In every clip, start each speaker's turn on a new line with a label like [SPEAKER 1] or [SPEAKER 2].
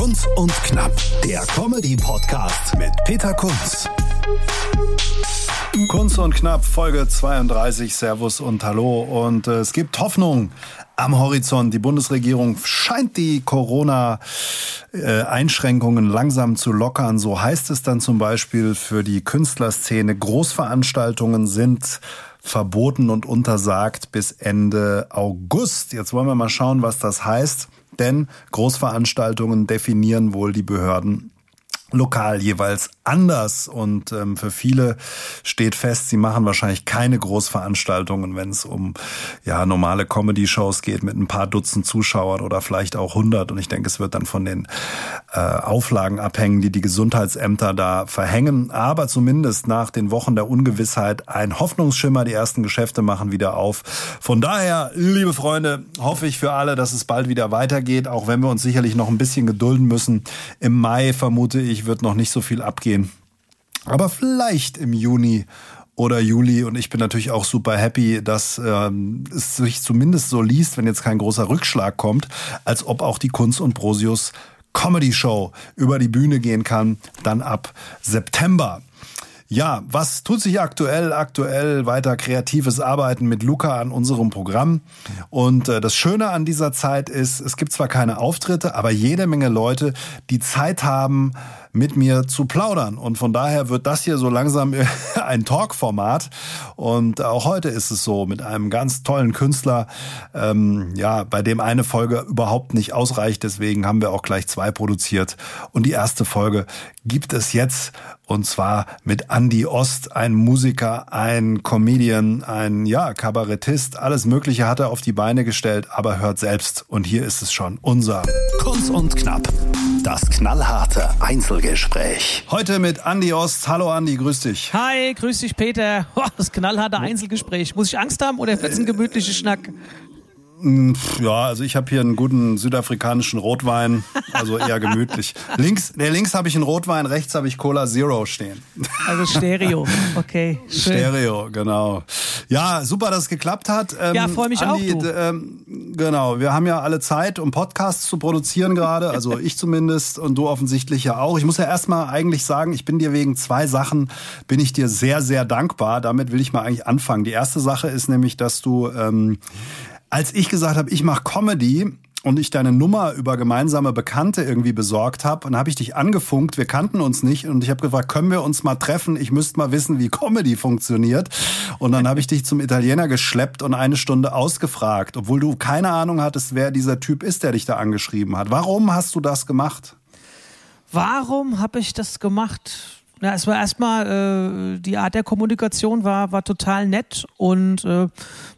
[SPEAKER 1] Kunz und Knapp, der Comedy-Podcast mit Peter Kunz. Kunz und Knapp, Folge 32. Servus und Hallo. Und äh, es gibt Hoffnung am Horizont. Die Bundesregierung scheint die Corona-Einschränkungen langsam zu lockern. So heißt es dann zum Beispiel für die Künstlerszene. Großveranstaltungen sind verboten und untersagt bis Ende August. Jetzt wollen wir mal schauen, was das heißt. Denn Großveranstaltungen definieren wohl die Behörden lokal jeweils anders und ähm, für viele steht fest, sie machen wahrscheinlich keine Großveranstaltungen, wenn es um ja normale Comedy-Shows geht mit ein paar Dutzend Zuschauern oder vielleicht auch hundert und ich denke, es wird dann von den äh, Auflagen abhängen, die die Gesundheitsämter da verhängen, aber zumindest nach den Wochen der Ungewissheit ein Hoffnungsschimmer, die ersten Geschäfte machen wieder auf. Von daher, liebe Freunde, hoffe ich für alle, dass es bald wieder weitergeht, auch wenn wir uns sicherlich noch ein bisschen gedulden müssen. Im Mai vermute ich, wird noch nicht so viel abgehen. Aber vielleicht im Juni oder Juli und ich bin natürlich auch super happy, dass ähm, es sich zumindest so liest, wenn jetzt kein großer Rückschlag kommt, als ob auch die Kunst und Brosius Comedy Show über die Bühne gehen kann, dann ab September. Ja, was tut sich aktuell? Aktuell weiter kreatives Arbeiten mit Luca an unserem Programm. Und äh, das Schöne an dieser Zeit ist, es gibt zwar keine Auftritte, aber jede Menge Leute, die Zeit haben, mit mir zu plaudern. Und von daher wird das hier so langsam ein Talk-Format. Und auch heute ist es so mit einem ganz tollen Künstler, ähm, ja, bei dem eine Folge überhaupt nicht ausreicht. Deswegen haben wir auch gleich zwei produziert. Und die erste Folge gibt es jetzt und zwar mit Andy Ost, ein Musiker, ein Comedian, ein ja, Kabarettist, alles Mögliche hat er auf die Beine gestellt, aber hört selbst und hier ist es schon unser
[SPEAKER 2] Kurz und knapp. Das knallharte Einzelgespräch.
[SPEAKER 1] Heute mit Andy Ost. Hallo Andy, grüß dich.
[SPEAKER 3] Hi, grüß dich Peter. Das knallharte Einzelgespräch. Muss ich Angst haben oder wird's ein gemütlicher Schnack?
[SPEAKER 1] Mm, ja, also ich habe hier einen guten südafrikanischen Rotwein, also eher gemütlich. links, der links habe ich einen Rotwein, rechts habe ich Cola Zero stehen.
[SPEAKER 3] Also Stereo, okay.
[SPEAKER 1] Schön. Stereo, genau. Ja, super, dass es geklappt hat.
[SPEAKER 3] Ähm, ja, freue mich Andi, auch.
[SPEAKER 1] Ähm, genau, wir haben ja alle Zeit, um Podcasts zu produzieren gerade, also ich zumindest und du offensichtlich ja auch. Ich muss ja erstmal eigentlich sagen, ich bin dir wegen zwei Sachen, bin ich dir sehr, sehr dankbar. Damit will ich mal eigentlich anfangen. Die erste Sache ist nämlich, dass du ähm, als ich gesagt habe, ich mache Comedy und ich deine Nummer über gemeinsame Bekannte irgendwie besorgt habe, und habe ich dich angefunkt, wir kannten uns nicht und ich habe gefragt, können wir uns mal treffen? Ich müsste mal wissen, wie Comedy funktioniert. Und dann habe ich dich zum Italiener geschleppt und eine Stunde ausgefragt, obwohl du keine Ahnung hattest, wer dieser Typ ist, der dich da angeschrieben hat. Warum hast du das gemacht?
[SPEAKER 3] Warum habe ich das gemacht? Ja, es war erstmal, äh, die Art der Kommunikation war, war total nett und äh,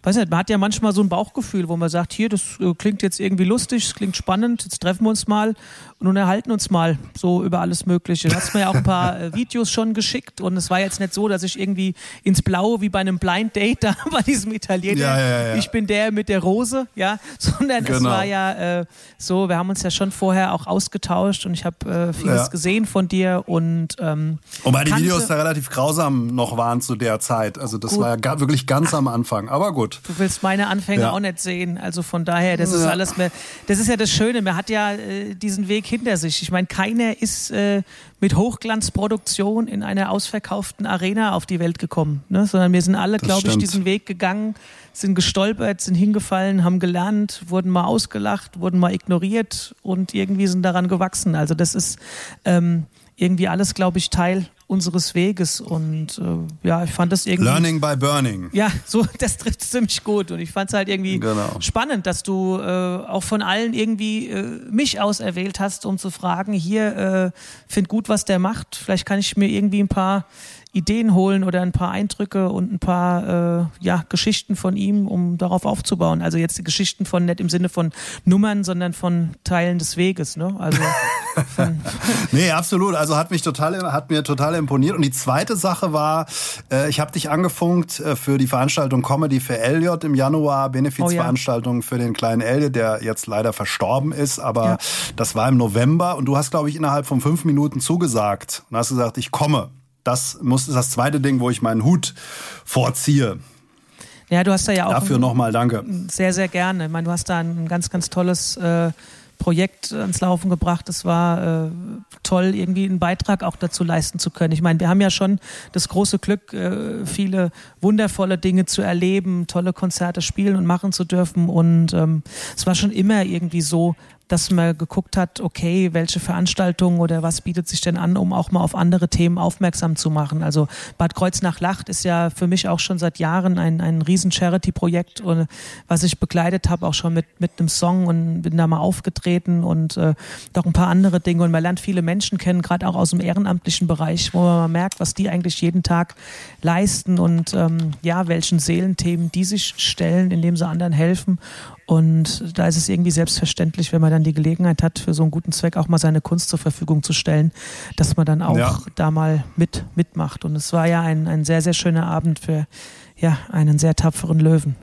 [SPEAKER 3] weiß nicht, man hat ja manchmal so ein Bauchgefühl, wo man sagt, hier, das äh, klingt jetzt irgendwie lustig, es klingt spannend, jetzt treffen wir uns mal und nun erhalten uns mal so über alles Mögliche. Du hast mir ja auch ein paar äh, Videos schon geschickt und es war jetzt nicht so, dass ich irgendwie ins Blaue wie bei einem Blind Date da bei diesem Italiener,
[SPEAKER 1] ja, ja, ja.
[SPEAKER 3] ich bin der mit der Rose, ja, sondern genau. es war ja äh, so, wir haben uns ja schon vorher auch ausgetauscht und ich habe äh, vieles gesehen von dir und ähm,
[SPEAKER 1] Wobei die Videos da relativ grausam noch waren zu der Zeit. Also das gut. war ja wirklich ganz am Anfang. Aber gut.
[SPEAKER 3] Du willst meine Anfänge auch nicht sehen. Also von daher, das ist alles mehr. Das ist ja das Schöne. Man hat ja äh, diesen Weg hinter sich. Ich meine, keiner ist äh, mit Hochglanzproduktion in einer ausverkauften Arena auf die Welt gekommen, ne? sondern wir sind alle, glaube ich, diesen Weg gegangen, sind gestolpert, sind hingefallen, haben gelernt, wurden mal ausgelacht, wurden mal ignoriert und irgendwie sind daran gewachsen. Also das ist ähm, irgendwie alles, glaube ich, Teil unseres Weges und äh, ja, ich fand das irgendwie.
[SPEAKER 1] Learning by Burning.
[SPEAKER 3] Ja, so, das trifft ziemlich gut und ich fand es halt irgendwie genau. spannend, dass du äh, auch von allen irgendwie äh, mich auserwählt hast, um zu fragen, hier, äh, find gut, was der macht, vielleicht kann ich mir irgendwie ein paar Ideen holen oder ein paar Eindrücke und ein paar äh, ja, Geschichten von ihm, um darauf aufzubauen. Also jetzt die Geschichten von nicht im Sinne von Nummern, sondern von Teilen des Weges. Ne? Also
[SPEAKER 1] von nee, absolut. Also hat mich total, hat mir total imponiert. Und die zweite Sache war, äh, ich habe dich angefunkt äh, für die Veranstaltung Comedy für Elliot im Januar, Benefizveranstaltung oh, ja. für den kleinen Elliot, der jetzt leider verstorben ist, aber ja. das war im November und du hast, glaube ich, innerhalb von fünf Minuten zugesagt und hast gesagt, ich komme das muss das zweite Ding, wo ich meinen Hut vorziehe.
[SPEAKER 3] Ja, du hast da ja auch.
[SPEAKER 1] Dafür nochmal danke.
[SPEAKER 3] Sehr, sehr gerne. Ich meine, du hast da ein ganz, ganz tolles äh, Projekt ans Laufen gebracht. Es war äh, toll, irgendwie einen Beitrag auch dazu leisten zu können. Ich meine, wir haben ja schon das große Glück, äh, viele wundervolle Dinge zu erleben, tolle Konzerte spielen und machen zu dürfen. Und ähm, es war schon immer irgendwie so, dass man geguckt hat, okay, welche Veranstaltungen oder was bietet sich denn an, um auch mal auf andere Themen aufmerksam zu machen. Also Bad Kreuznach-Lacht ist ja für mich auch schon seit Jahren ein, ein riesen Charity-Projekt, was ich begleitet habe, auch schon mit, mit einem Song und bin da mal aufgetreten und äh, doch ein paar andere Dinge. Und man lernt viele Menschen kennen, gerade auch aus dem ehrenamtlichen Bereich, wo man mal merkt, was die eigentlich jeden Tag leisten und ähm, ja, welchen Seelenthemen die sich stellen, indem sie anderen helfen. Und da ist es irgendwie selbstverständlich, wenn man dann die Gelegenheit hat, für so einen guten Zweck auch mal seine Kunst zur Verfügung zu stellen, dass man dann auch ja. da mal mit, mitmacht. Und es war ja ein, ein sehr, sehr schöner Abend für ja, einen sehr tapferen Löwen.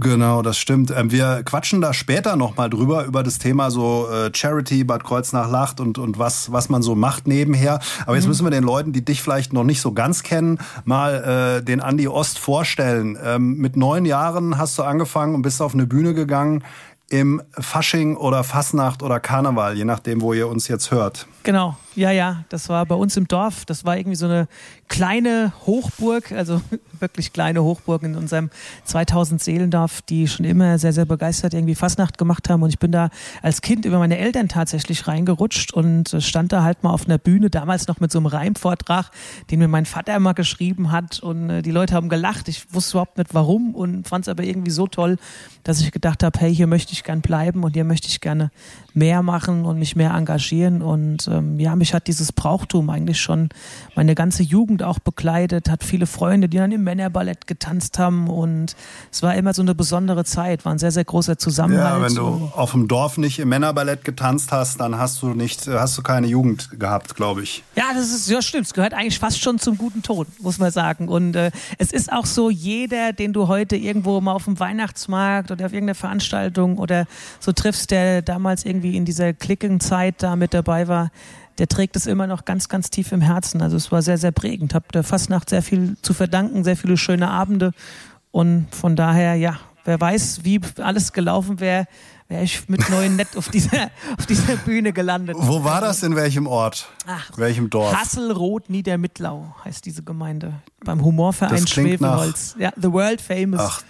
[SPEAKER 1] Genau, das stimmt. Ähm, wir quatschen da später nochmal drüber, über das Thema so äh, Charity, Bad Kreuznach-Lacht und, und was, was man so macht nebenher. Aber jetzt mhm. müssen wir den Leuten, die dich vielleicht noch nicht so ganz kennen, mal äh, den Andi Ost vorstellen. Ähm, mit neun Jahren hast du angefangen und bist auf eine Bühne gegangen im Fasching oder Fasnacht oder Karneval, je nachdem, wo ihr uns jetzt hört.
[SPEAKER 3] Genau, ja, ja, das war bei uns im Dorf. Das war irgendwie so eine kleine Hochburg, also wirklich kleine Hochburg in unserem 2000 Seelendorf, die schon immer sehr, sehr begeistert irgendwie Fastnacht gemacht haben. Und ich bin da als Kind über meine Eltern tatsächlich reingerutscht und stand da halt mal auf einer Bühne, damals noch mit so einem Reimvortrag, den mir mein Vater mal geschrieben hat. Und äh, die Leute haben gelacht. Ich wusste überhaupt nicht warum und fand es aber irgendwie so toll, dass ich gedacht habe, hey, hier möchte ich gern bleiben und hier möchte ich gerne mehr machen und mich mehr engagieren. Und ähm, ja, mich hat dieses Brauchtum eigentlich schon meine ganze Jugend auch begleitet, hat viele Freunde, die dann im Männerballett getanzt haben und es war immer so eine besondere Zeit, war ein sehr, sehr großer Zusammenhalt.
[SPEAKER 1] Ja, wenn du auf dem Dorf nicht im Männerballett getanzt hast, dann hast du nicht, hast du keine Jugend gehabt, glaube ich.
[SPEAKER 3] Ja, das ist, ja stimmt, es gehört eigentlich fast schon zum guten Ton, muss man sagen. Und äh, es ist auch so, jeder, den du heute irgendwo mal auf dem Weihnachtsmarkt oder auf irgendeiner Veranstaltung oder so triffst, der damals irgendwie in dieser Klickenzeit da mit dabei war, der trägt es immer noch ganz, ganz tief im Herzen. Also es war sehr, sehr prägend. Hab der Fastnacht sehr viel zu verdanken, sehr viele schöne Abende. Und von daher, ja, wer weiß, wie alles gelaufen wäre, wäre ich mit neuen Nett auf dieser, auf dieser Bühne gelandet.
[SPEAKER 1] Wo war das? In welchem Ort? Ach, welchem Dorf?
[SPEAKER 3] Hasselroth Niedermittlau heißt diese Gemeinde. Beim Humorverein Schwefelholz. Ja, The World Famous. Ach,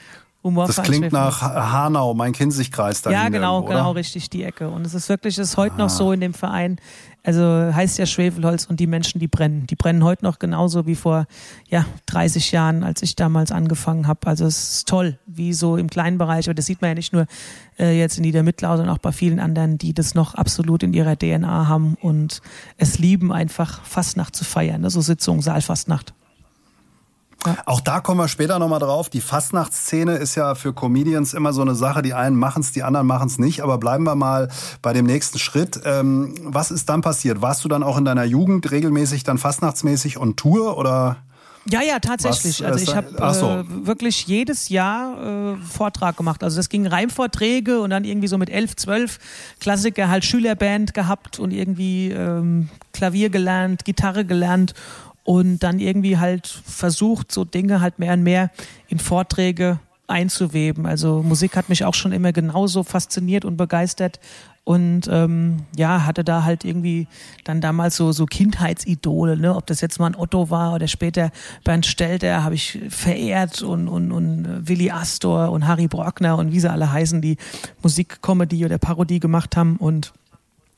[SPEAKER 1] das klingt nach Hanau, mein Kinzigkreis da.
[SPEAKER 3] Ja, genau, irgendwo, genau, richtig, die Ecke. Und es ist wirklich, es ist heute ah. noch so in dem Verein. Also heißt ja Schwefelholz und die Menschen, die brennen. Die brennen heute noch genauso wie vor ja, 30 Jahren, als ich damals angefangen habe. Also es ist toll, wie so im kleinen Bereich. Aber das sieht man ja nicht nur äh, jetzt in Niedermittlau, sondern auch bei vielen anderen, die das noch absolut in ihrer DNA haben und es lieben, einfach Fastnacht zu feiern. Ne? So Sitzung, Saalfastnacht.
[SPEAKER 1] Ja. Auch da kommen wir später nochmal drauf. Die Fastnachtsszene ist ja für Comedians immer so eine Sache. Die einen machen es, die anderen machen es nicht. Aber bleiben wir mal bei dem nächsten Schritt. Ähm, was ist dann passiert? Warst du dann auch in deiner Jugend regelmäßig dann fastnachtsmäßig on Tour oder?
[SPEAKER 3] Ja, ja, tatsächlich. Was, also ich habe so. äh, wirklich jedes Jahr äh, Vortrag gemacht. Also das ging Reimvorträge und dann irgendwie so mit elf, zwölf Klassiker halt Schülerband gehabt und irgendwie ähm, Klavier gelernt, Gitarre gelernt und dann irgendwie halt versucht, so Dinge halt mehr und mehr in Vorträge einzuweben. Also Musik hat mich auch schon immer genauso fasziniert und begeistert und ähm, ja, hatte da halt irgendwie dann damals so, so Kindheitsidole, ne? ob das jetzt mal ein Otto war oder später Bernd Stelter, habe ich verehrt und, und, und Willy Astor und Harry Brockner und wie sie alle heißen, die Musikkomödie oder Parodie gemacht haben und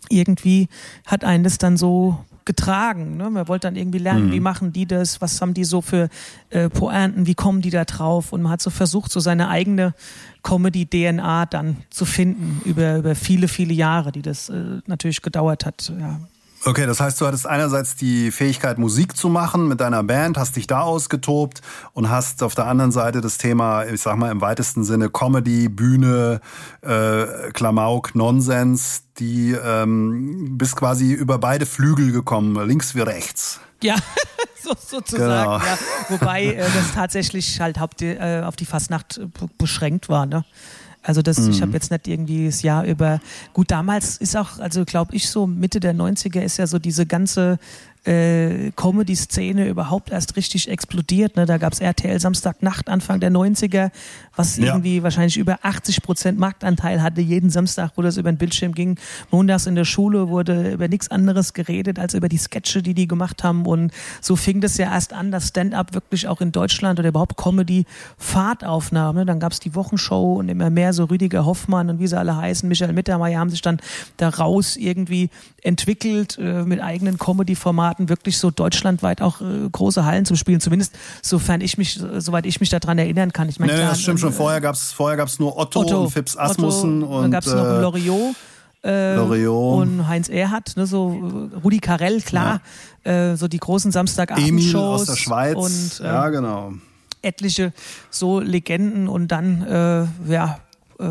[SPEAKER 3] irgendwie hat einen das dann so getragen. Ne? Man wollte dann irgendwie lernen, mhm. wie machen die das, was haben die so für äh, Pointen, wie kommen die da drauf und man hat so versucht, so seine eigene Comedy-DNA dann zu finden über, über viele, viele Jahre, die das äh, natürlich gedauert hat. Ja.
[SPEAKER 1] Okay, das heißt, du hattest einerseits die Fähigkeit, Musik zu machen mit deiner Band, hast dich da ausgetobt und hast auf der anderen Seite das Thema, ich sag mal im weitesten Sinne Comedy, Bühne, äh, Klamauk, Nonsens, die ähm, bist quasi über beide Flügel gekommen, links wie rechts.
[SPEAKER 3] Ja, so, sozusagen. Genau. Ja. Wobei äh, das tatsächlich halt haupt, äh, auf die Fastnacht beschränkt war. Ne? Also das, mhm. ich habe jetzt nicht irgendwie das Jahr über. Gut, damals ist auch, also glaube ich so Mitte der 90er ist ja so diese ganze äh, Comedy-Szene überhaupt erst richtig explodiert. Ne? Da gab es RTL Samstagnacht Anfang der 90er, was ja. irgendwie wahrscheinlich über 80 Prozent Marktanteil hatte jeden Samstag, wo das über den Bildschirm ging. Montags in der Schule wurde über nichts anderes geredet als über die Sketche, die die gemacht haben. Und so fing das ja erst an, dass Stand-up wirklich auch in Deutschland oder überhaupt Comedy Fahrt aufnahm. Ne? Dann gab es die Wochenshow und immer mehr so Rüdiger Hoffmann und wie sie alle heißen, Michael Mittermeier haben sich dann daraus irgendwie entwickelt äh, mit eigenen Comedy-Formaten Formaten wirklich so deutschlandweit auch äh, große Hallen zu spielen. Zumindest sofern ich mich, soweit ich mich daran erinnern kann. Ich
[SPEAKER 1] meine, nee, das stimmt schon. Äh, vorher gab es vorher gab's nur Otto, Otto und Fips Asmussen Otto, und dann
[SPEAKER 3] gab es noch äh, Loriot. Äh, und Heinz Erhardt, ne, so Rudi Carell, klar, ja. äh, so die großen Samstagabendshows.
[SPEAKER 1] Aus der Schweiz, und, äh, ja genau.
[SPEAKER 3] Etliche so Legenden und dann, äh, ja, äh,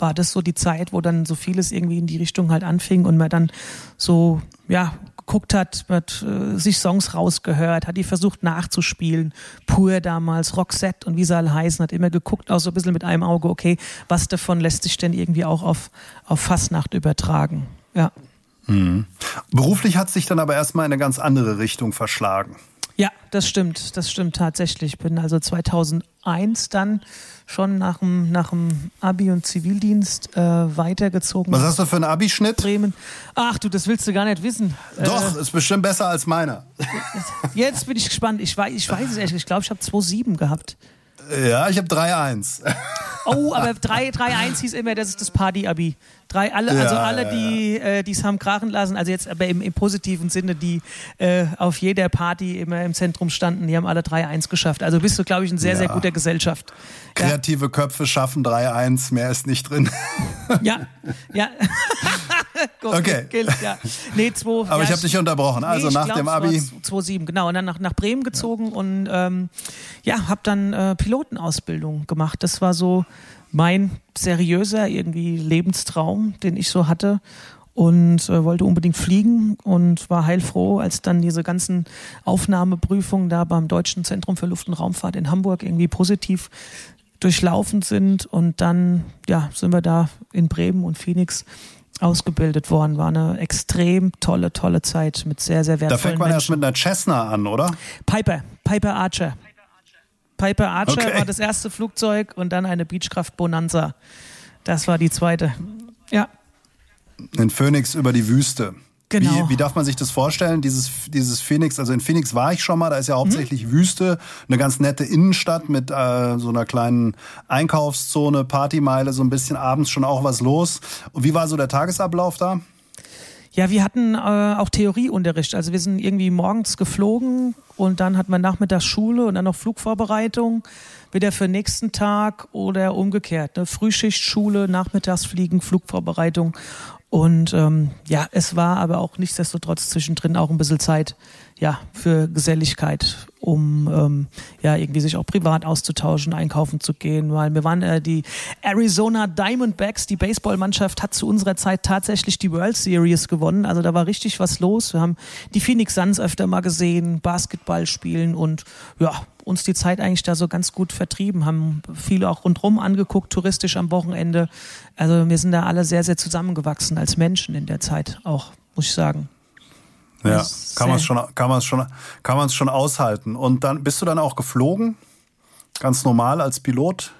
[SPEAKER 3] war das so die Zeit, wo dann so vieles irgendwie in die Richtung halt anfing und man dann so, ja, geguckt hat, hat äh, sich Songs rausgehört, hat die versucht nachzuspielen. Pur damals, Roxette und wie sie alle heißen, hat immer geguckt, auch so ein bisschen mit einem Auge, okay, was davon lässt sich denn irgendwie auch auf, auf Fastnacht übertragen. Ja.
[SPEAKER 1] Mhm. Beruflich hat sich dann aber erstmal in eine ganz andere Richtung verschlagen.
[SPEAKER 3] Ja, das stimmt, das stimmt tatsächlich. Ich bin also 2001 dann schon nach dem, nach dem Abi und Zivildienst äh, weitergezogen.
[SPEAKER 1] Was hast du für einen Abischnitt?
[SPEAKER 3] Bremen. Ach du, das willst du gar nicht wissen.
[SPEAKER 1] Doch, äh, ist bestimmt besser als meiner.
[SPEAKER 3] Jetzt bin ich gespannt. Ich weiß, ich weiß es ehrlich. Ich glaube, ich habe 2,7 gehabt.
[SPEAKER 1] Ja, ich habe 3-1.
[SPEAKER 3] Oh, aber 3-1 hieß immer, das ist das Party-Abi. Drei, alle, ja, also alle, die äh, es haben krachen lassen, also jetzt aber im, im positiven Sinne, die äh, auf jeder Party immer im Zentrum standen, die haben alle 3-1 geschafft. Also bist du, glaube ich, in sehr, ja. sehr guter Gesellschaft.
[SPEAKER 1] Kreative ja. Köpfe schaffen 3-1, mehr ist nicht drin.
[SPEAKER 3] Ja, ja.
[SPEAKER 1] okay.
[SPEAKER 3] Gilt, ja. Nee, zwei,
[SPEAKER 1] Aber ich habe dich unterbrochen. Also nee, nach glaub, dem Abi.
[SPEAKER 3] 2-7, genau. Und dann nach, nach Bremen gezogen und ähm, ja, habe dann äh, Pilotenausbildung gemacht. Das war so mein seriöser irgendwie Lebenstraum, den ich so hatte und äh, wollte unbedingt fliegen und war heilfroh, als dann diese ganzen Aufnahmeprüfungen da beim Deutschen Zentrum für Luft- und Raumfahrt in Hamburg irgendwie positiv durchlaufen sind und dann ja sind wir da in Bremen und Phoenix ausgebildet worden. War eine extrem tolle, tolle Zeit mit sehr, sehr wertvollen
[SPEAKER 1] Da fängt man
[SPEAKER 3] Menschen.
[SPEAKER 1] erst mit einer Cessna an, oder?
[SPEAKER 3] Piper, Piper Archer. Piper Archer okay. war das erste Flugzeug und dann eine Beechcraft Bonanza. Das war die zweite. Ja.
[SPEAKER 1] In Phoenix über die Wüste.
[SPEAKER 3] Genau.
[SPEAKER 1] Wie, wie darf man sich das vorstellen? Dieses, dieses Phoenix, also in Phoenix war ich schon mal, da ist ja hauptsächlich mhm. Wüste, eine ganz nette Innenstadt mit äh, so einer kleinen Einkaufszone, Partymeile, so ein bisschen abends schon auch was los. Und wie war so der Tagesablauf da?
[SPEAKER 3] Ja, wir hatten äh, auch Theorieunterricht. Also wir sind irgendwie morgens geflogen und dann hat man nachmittags Schule und dann noch Flugvorbereitung wieder für nächsten Tag oder umgekehrt. Ne? Frühschicht, Schule, Nachmittagsfliegen, Flugvorbereitung. Und ähm, ja, es war aber auch nichtsdestotrotz zwischendrin auch ein bisschen Zeit ja, für Geselligkeit, um ähm, ja irgendwie sich auch privat auszutauschen, einkaufen zu gehen, weil wir waren äh, die Arizona Diamondbacks, die Baseballmannschaft hat zu unserer Zeit tatsächlich die World Series gewonnen, also da war richtig was los. Wir haben die Phoenix Suns öfter mal gesehen, Basketball spielen und ja, uns die Zeit eigentlich da so ganz gut vertrieben, haben viele auch rundherum angeguckt, touristisch am Wochenende. Also wir sind da alle sehr, sehr zusammengewachsen als Menschen in der Zeit auch, muss ich sagen.
[SPEAKER 1] Ja, kann man es schon, kann man schon, kann man es schon aushalten. Und dann bist du dann auch geflogen, ganz normal als Pilot?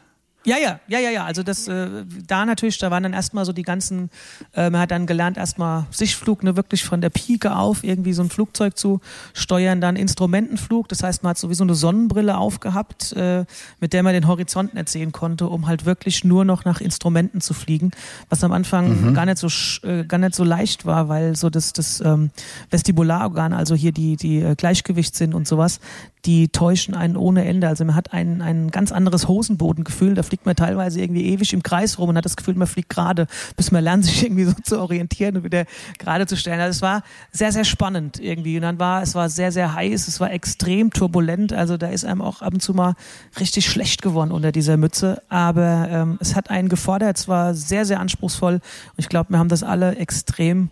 [SPEAKER 3] Ja, ja, ja, ja, ja. Also das äh, da natürlich, da waren dann erstmal so die ganzen, äh, man hat dann gelernt, erstmal Sichtflug, ne, wirklich von der Pike auf, irgendwie so ein Flugzeug zu steuern, dann Instrumentenflug. Das heißt, man hat sowieso eine Sonnenbrille aufgehabt, äh, mit der man den Horizont nicht sehen konnte, um halt wirklich nur noch nach Instrumenten zu fliegen, was am Anfang mhm. gar nicht so äh, gar nicht so leicht war, weil so das das ähm, Vestibularorgan, also hier die die äh, Gleichgewichtssinn und sowas, die täuschen einen ohne Ende. Also man hat ein, ein ganz anderes Hosenbodengefühl. Da fliegt man teilweise irgendwie ewig im Kreis rum und hat das Gefühl, man fliegt gerade, bis man lernt, sich irgendwie so zu orientieren und wieder gerade zu stellen. Also es war sehr, sehr spannend irgendwie. Und dann war, es war sehr, sehr heiß, es war extrem turbulent. Also da ist einem auch ab und zu mal richtig schlecht geworden unter dieser Mütze. Aber ähm, es hat einen gefordert, es war sehr, sehr anspruchsvoll. Und ich glaube, wir haben das alle extrem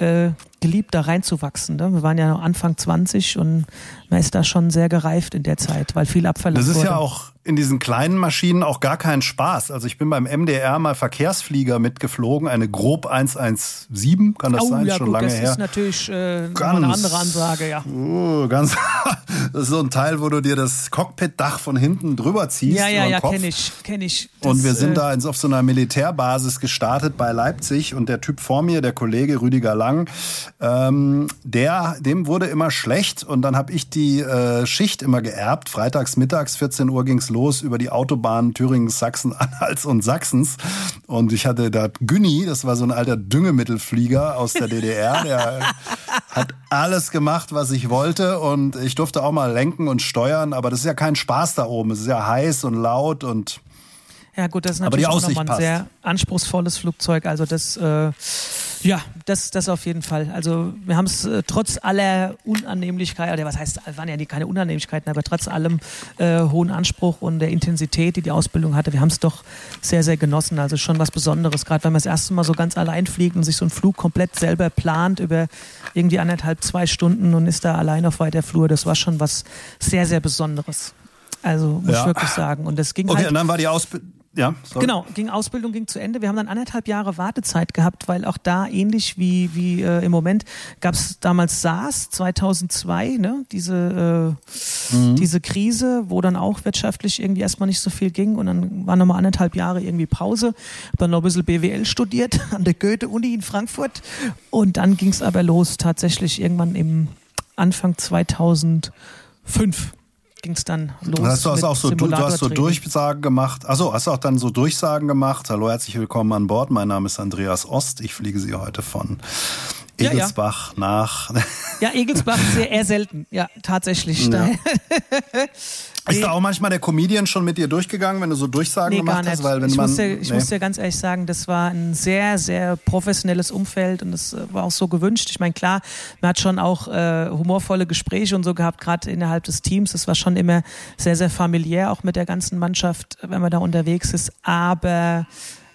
[SPEAKER 3] äh, geliebt, da reinzuwachsen. Ne? Wir waren ja noch Anfang 20 und man ist da schon sehr gereift in der Zeit, weil viel abverlangt
[SPEAKER 1] Das ist
[SPEAKER 3] wurde.
[SPEAKER 1] ja auch in diesen kleinen Maschinen auch gar kein Spaß. Also ich bin beim MDR mal Verkehrsflieger mitgeflogen, eine grob 117, kann das
[SPEAKER 3] oh,
[SPEAKER 1] sein?
[SPEAKER 3] Ja,
[SPEAKER 1] Schon
[SPEAKER 3] gut,
[SPEAKER 1] lange
[SPEAKER 3] das
[SPEAKER 1] her.
[SPEAKER 3] ist natürlich äh,
[SPEAKER 1] Ganz-
[SPEAKER 3] eine andere Ansage, ja.
[SPEAKER 1] Oh, ganz, das ist so ein Teil, wo du dir das Cockpitdach von hinten drüber ziehst.
[SPEAKER 3] Ja, ja, ja, kenne ich, kenne ich.
[SPEAKER 1] Und
[SPEAKER 3] Das,
[SPEAKER 1] wir sind
[SPEAKER 3] äh,
[SPEAKER 1] da auf so einer Militärbasis gestartet bei Leipzig und der Typ vor mir, der Kollege Rüdiger Lang, ähm, der, dem wurde immer schlecht und dann habe ich die äh, Schicht immer geerbt. Freitags mittags, 14 Uhr ging's los über die Autobahnen Thüringens, Sachsen, Anhalts und Sachsens. Und ich hatte da Günni, das war so ein alter Düngemittelflieger aus der DDR, der hat alles gemacht, was ich wollte und ich durfte auch mal lenken und steuern, aber das ist ja kein Spaß da oben. Es ist ja heiß und laut und
[SPEAKER 3] Ja gut, das ist natürlich auch nochmal ein
[SPEAKER 1] passt.
[SPEAKER 3] sehr anspruchsvolles Flugzeug. Also das, äh, ja, das, das auf jeden Fall. Also wir haben es äh, trotz aller Unannehmlichkeiten, oder was heißt, waren ja die- keine Unannehmlichkeiten, aber trotz allem äh, hohen Anspruch und der Intensität, die die Ausbildung hatte, wir haben es doch sehr, sehr genossen. Also schon was Besonderes, gerade wenn man das erste Mal so ganz allein fliegt und sich so einen Flug komplett selber plant über irgendwie anderthalb, zwei Stunden und ist da allein auf weiter Flur. Das war schon was sehr, sehr Besonderes. Also muss
[SPEAKER 1] Ja.
[SPEAKER 3] ich wirklich sagen. Und das ging
[SPEAKER 1] Okay,
[SPEAKER 3] halt
[SPEAKER 1] und dann war die Ausbildung. Ja, sorry.
[SPEAKER 3] Genau, ging Ausbildung ging zu Ende. Wir haben dann anderthalb Jahre Wartezeit gehabt, weil auch da ähnlich wie, wie äh, im Moment gab es damals SARS 2002, ne? diese, äh, diese Krise, wo dann auch wirtschaftlich irgendwie erstmal nicht so viel ging und dann waren nochmal anderthalb Jahre irgendwie Pause. Hab dann noch ein bisschen BWL studiert an der Goethe-Uni in Frankfurt und dann ging es aber los tatsächlich irgendwann im Anfang 2005 ging es dann los.
[SPEAKER 1] Hast du hast auch so, du, du hast so. Durchsagen gemacht. Achso, hast du auch dann so Durchsagen gemacht? Hallo, herzlich willkommen an Bord. Mein Name ist Andreas Ost. Ich fliege Sie heute von
[SPEAKER 3] Ja, ja.
[SPEAKER 1] Egelsbach nach.
[SPEAKER 3] Ja, Egelsbach sehr eher selten. Ja, tatsächlich.
[SPEAKER 1] Ja. Ist da auch manchmal der Comedian schon mit dir durchgegangen, wenn du so Durchsagen
[SPEAKER 3] Nee,
[SPEAKER 1] gemacht hast? Weil wenn
[SPEAKER 3] ich
[SPEAKER 1] man,
[SPEAKER 3] muss, dir, ich
[SPEAKER 1] nee.
[SPEAKER 3] muss dir ganz ehrlich sagen, das war ein sehr, sehr professionelles Umfeld und das äh, war auch so gewünscht. Ich meine, klar, man hat schon auch äh, humorvolle Gespräche und so gehabt, gerade innerhalb des Teams. Das war schon immer sehr, sehr familiär, auch mit der ganzen Mannschaft, wenn man da unterwegs ist. Aber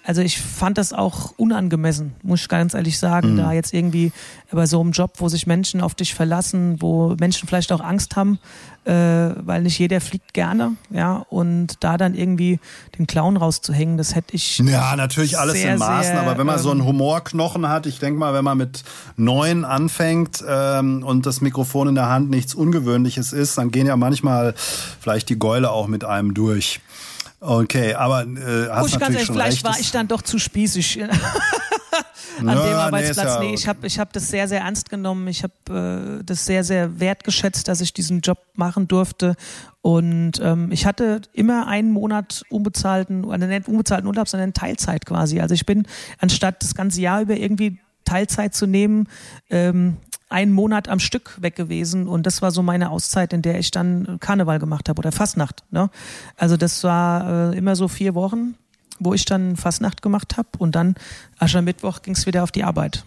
[SPEAKER 3] also ich fand das auch unangemessen, muss ich ganz ehrlich sagen,
[SPEAKER 1] Mhm.
[SPEAKER 3] da jetzt irgendwie bei so einem Job, wo sich Menschen auf dich verlassen, wo Menschen vielleicht auch Angst haben, äh, weil nicht jeder fliegt gerne, ja, und da dann irgendwie den Clown rauszuhängen, das hätte ich
[SPEAKER 1] Ja, natürlich alles
[SPEAKER 3] sehr,
[SPEAKER 1] in Maßen,
[SPEAKER 3] sehr,
[SPEAKER 1] aber wenn man so einen
[SPEAKER 3] ähm,
[SPEAKER 1] Humorknochen hat, ich denke mal, wenn man mit neun anfängt ähm, und das Mikrofon in der Hand nichts Ungewöhnliches ist, dann gehen ja manchmal vielleicht die Gäule auch mit einem durch. Okay, aber äh, hast
[SPEAKER 3] Muss ich
[SPEAKER 1] natürlich schon
[SPEAKER 3] vielleicht
[SPEAKER 1] recht.
[SPEAKER 3] war ich dann doch zu spießig an
[SPEAKER 1] Ja,
[SPEAKER 3] dem
[SPEAKER 1] nee,
[SPEAKER 3] Arbeitsplatz.
[SPEAKER 1] ist ja-
[SPEAKER 3] Nee, ich habe ich hab das sehr, sehr ernst genommen. Ich habe äh, das sehr, sehr wertgeschätzt, dass ich diesen Job machen durfte. Und ähm, ich hatte immer einen Monat unbezahlten, also nicht unbezahlten Urlaub, sondern Teilzeit quasi. Also ich bin, anstatt das ganze Jahr über irgendwie Teilzeit zu nehmen, ähm, einen Monat am Stück weg gewesen und das war so meine Auszeit, in der ich dann Karneval gemacht habe oder Fastnacht. Ne? Also das war äh, immer so vier Wochen, wo ich dann Fastnacht gemacht habe und dann Aschermittwoch ging es wieder auf die Arbeit.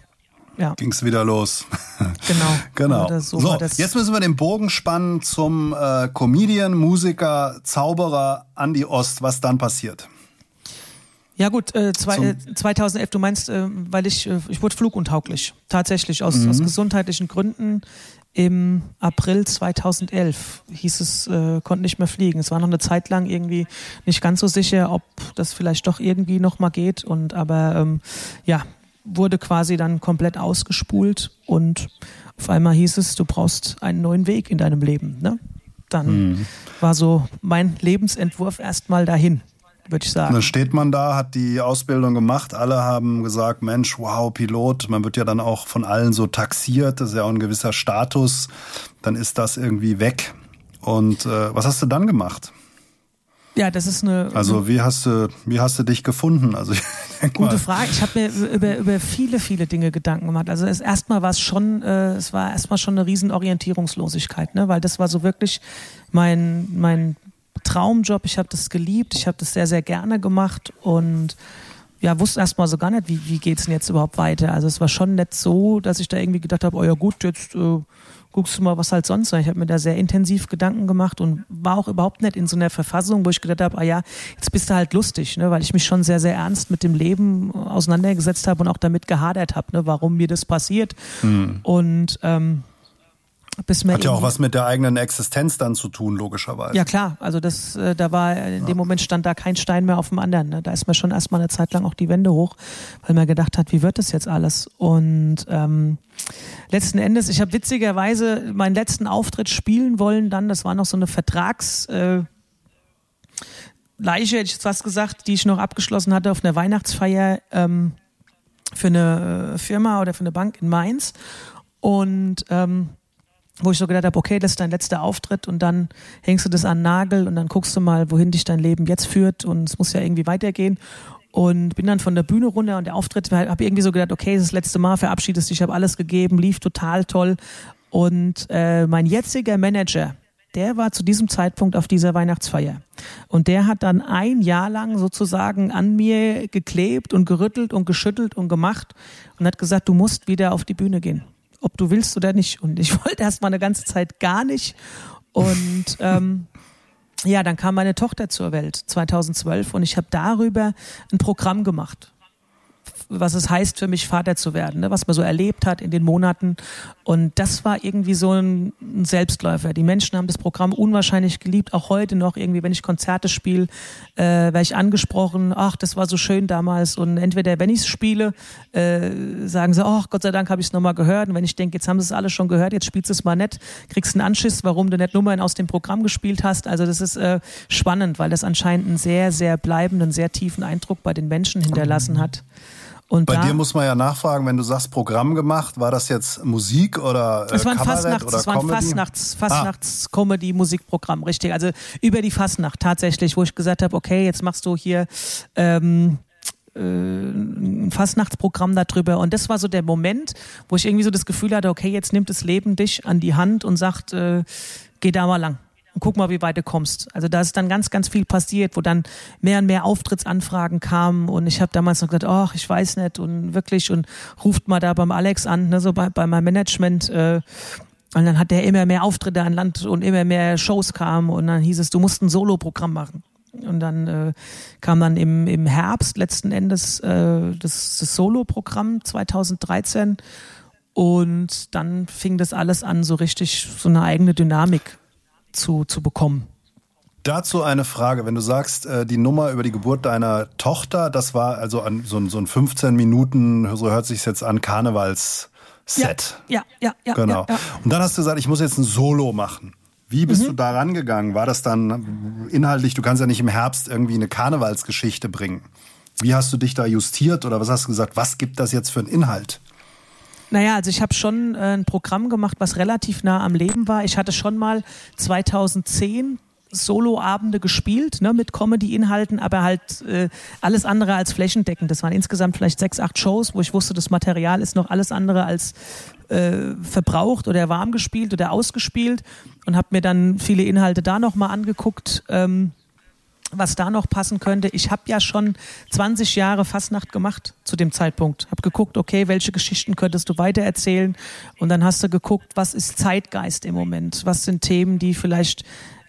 [SPEAKER 3] Ja,
[SPEAKER 1] ging's wieder los.
[SPEAKER 3] genau.
[SPEAKER 1] Genau.
[SPEAKER 3] Das, so,
[SPEAKER 1] so, jetzt müssen wir den Bogen spannen zum äh, Comedian, Musiker, Zauberer Andy Ost. Was dann passiert?
[SPEAKER 3] Ja gut, äh, zwei,
[SPEAKER 1] Zum-
[SPEAKER 3] äh, 2011, du meinst, äh, weil ich, äh, ich wurde fluguntauglich, tatsächlich, aus,
[SPEAKER 1] Mhm.
[SPEAKER 3] aus gesundheitlichen Gründen. Im April 2011 hieß es, äh, konnte nicht mehr fliegen. Es war noch eine Zeit lang irgendwie nicht ganz so sicher, ob das vielleicht doch irgendwie nochmal geht. Und aber ähm, ja, wurde quasi dann komplett ausgespult und auf einmal hieß es, du brauchst einen neuen Weg in deinem Leben. Ne? Dann
[SPEAKER 1] Mhm.
[SPEAKER 3] war so mein Lebensentwurf erstmal dahin, würde ich sagen.
[SPEAKER 1] dann steht man da, hat die Ausbildung gemacht. Alle haben gesagt, Mensch, wow, Pilot. Man wird ja dann auch von allen so taxiert. Das ist ja auch ein gewisser Status. Dann ist das irgendwie weg. Und äh, was hast du dann gemacht?
[SPEAKER 3] Ja, das ist eine.
[SPEAKER 1] Also wie hast du, wie hast du dich gefunden? Also
[SPEAKER 3] Gute Frage. Ich habe mir über, über viele, viele Dinge Gedanken gemacht. Also erstmal war es schon, äh, es war erstmal schon eine riesen Orientierungslosigkeit, ne? weil das war so wirklich mein, mein Traumjob. Ich habe das geliebt, ich habe das sehr, sehr gerne gemacht und ja, wusste erstmal so gar nicht, wie, wie geht es denn jetzt überhaupt weiter. Also es war schon nicht so, dass ich da irgendwie gedacht habe, oh ja gut, jetzt äh, guckst du mal, was halt sonst war. Ich habe mir da sehr intensiv Gedanken gemacht und war auch überhaupt nicht in so einer Verfassung, wo ich gedacht habe, ah ja, jetzt bist du halt lustig, ne? weil ich mich schon sehr, sehr ernst mit dem Leben auseinandergesetzt habe und auch damit gehadert habe, ne? warum mir das passiert. Mhm. Und ähm,
[SPEAKER 1] bis Hat ja auch was mit der eigenen Existenz dann zu tun, logischerweise.
[SPEAKER 3] Ja klar, also das, äh, da war in dem Moment stand da kein Stein mehr auf dem anderen. Ne? Da ist mir schon erstmal eine Zeit lang auch die Wände hoch, weil man gedacht hat, wie wird das jetzt alles? Und ähm, letzten Endes, ich habe witzigerweise meinen letzten Auftritt spielen wollen dann, das war noch so eine Vertrags... Äh, Leiche, hätte ich fast gesagt, die ich noch abgeschlossen hatte auf einer Weihnachtsfeier ähm, für eine äh, Firma oder für eine Bank in Mainz. Und ähm, wo ich so gedacht habe, okay, das ist dein letzter Auftritt und dann hängst du das an den Nagel und dann guckst du mal, wohin dich dein Leben jetzt führt und es muss ja irgendwie weitergehen. Und bin dann von der Bühne runter und der Auftritt, habe irgendwie so gedacht, okay, das, das letzte Mal, verabschiedest dich, ich habe alles gegeben, lief total toll. Und äh, mein jetziger Manager, der war zu diesem Zeitpunkt auf dieser Weihnachtsfeier. Und der hat dann ein Jahr lang sozusagen an mir geklebt und gerüttelt und geschüttelt und gemacht und hat gesagt, du musst wieder auf die Bühne gehen ob du willst oder nicht. Und ich wollte erst mal eine ganze Zeit gar nicht. Und ähm, ja, dann kam meine Tochter zur Welt 2012 und ich habe darüber ein Programm gemacht was es heißt für mich, Vater zu werden, ne? was man so erlebt hat in den Monaten. Und das war irgendwie so ein, Selbstläufer. Die Menschen haben das Programm unwahrscheinlich geliebt, auch heute noch irgendwie, wenn ich Konzerte spiele, äh, werde ich angesprochen, ach, das war so schön damals. Und entweder, wenn ich es spiele, äh, sagen sie, ach, Gott sei Dank habe ich es nochmal gehört. Und wenn ich denke, jetzt haben sie es alle schon gehört, jetzt spielst du es mal nett, kriegst einen Anschiss, warum du nicht Nummern aus dem Programm gespielt hast. Also das ist äh, spannend, weil das anscheinend einen sehr, sehr bleibenden, sehr tiefen Eindruck bei den Menschen hinterlassen hat.
[SPEAKER 1] Und Bei dir muss man ja nachfragen, wenn du sagst Programm gemacht, war das jetzt Musik oder
[SPEAKER 3] äh, Es war ein Fastnachts, es war ein Fastnachts, Fastnachts ah. Comedy Musikprogramm, richtig. Also über die Fastnacht tatsächlich, wo ich gesagt habe, okay, jetzt machst du hier ähm, äh, ein Fastnachtsprogramm darüber. Und das war so der Moment, wo ich irgendwie so das Gefühl hatte, okay, jetzt nimmt das Leben dich an die Hand und sagt, äh, geh da mal lang und guck mal, wie weit du kommst. Also da ist dann ganz, ganz viel passiert, wo dann mehr und mehr Auftrittsanfragen kamen und ich habe damals noch gesagt, ach, ich weiß nicht und wirklich und ruft mal da beim Alex an, ne, so bei, bei meinem Management. Äh, und dann hat der immer mehr Auftritte an Land und immer mehr Shows kamen und dann hieß es, du musst ein Solo-Programm machen. Und dann äh, kam dann im, im Herbst letzten Endes äh, das, das Solo-Programm 2013 und dann fing das alles an, so richtig so eine eigene Dynamik zu, zu bekommen.
[SPEAKER 1] Dazu eine Frage. Wenn du sagst, äh, die Nummer über die Geburt deiner Tochter, das war also an, so, ein, so ein 15 Minuten, so hört sich jetzt an, Karnevals. Set.
[SPEAKER 3] Ja, ja, ja.
[SPEAKER 1] Genau.
[SPEAKER 3] Ja, ja.
[SPEAKER 1] Und dann hast du gesagt, ich muss jetzt ein Solo machen. Wie bist mhm. du da rangegangen? War das dann inhaltlich, du kannst ja nicht im Herbst irgendwie eine Karnevalsgeschichte bringen. Wie hast du dich da justiert oder was hast du gesagt, was gibt das jetzt für einen Inhalt?
[SPEAKER 3] Naja, also ich habe schon äh, ein Programm gemacht, was relativ nah am Leben war. Ich hatte schon mal 2010 Soloabende gespielt, ne, mit Comedy-Inhalten, aber halt äh, alles andere als flächendeckend. Das waren insgesamt vielleicht sechs, acht Shows, wo ich wusste, das Material ist noch alles andere als äh, verbraucht oder warm gespielt oder ausgespielt und habe mir dann viele Inhalte da nochmal angeguckt. Ähm, was da noch passen könnte. Ich habe ja schon 20 Jahre Fastnacht gemacht zu dem Zeitpunkt. Habe geguckt, okay, welche Geschichten könntest du weitererzählen? Und dann hast du geguckt, was ist Zeitgeist im Moment? Was sind Themen, die vielleicht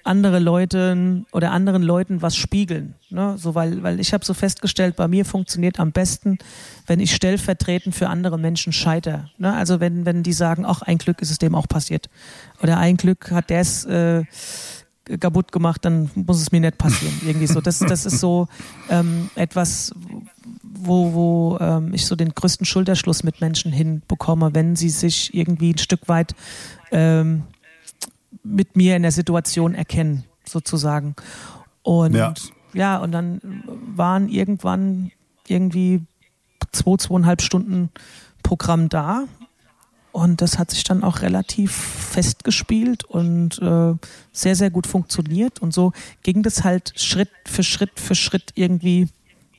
[SPEAKER 3] andere Leute oder anderen Leuten was spiegeln. Ne? So, weil, weil ich habe so festgestellt, bei mir funktioniert am besten, wenn ich stellvertretend für andere Menschen scheiter. Ne? Also wenn, wenn die sagen, ach, ein Glück ist es dem auch passiert. Oder ein Glück hat der es äh, kaputt gemacht, dann muss es mir nicht passieren. Irgendwie so. Das, das ist so ähm, etwas, wo, wo ähm, ich so den größten Schulterschluss mit Menschen hinbekomme, wenn sie sich irgendwie ein Stück weit ähm, mit mir in der Situation erkennen, sozusagen. Und ja. ja, und dann waren irgendwann irgendwie zwei, zweieinhalb Stunden Programm da und das hat sich dann auch relativ festgespielt und äh, sehr, sehr gut funktioniert. Und so ging das halt Schritt für Schritt für Schritt irgendwie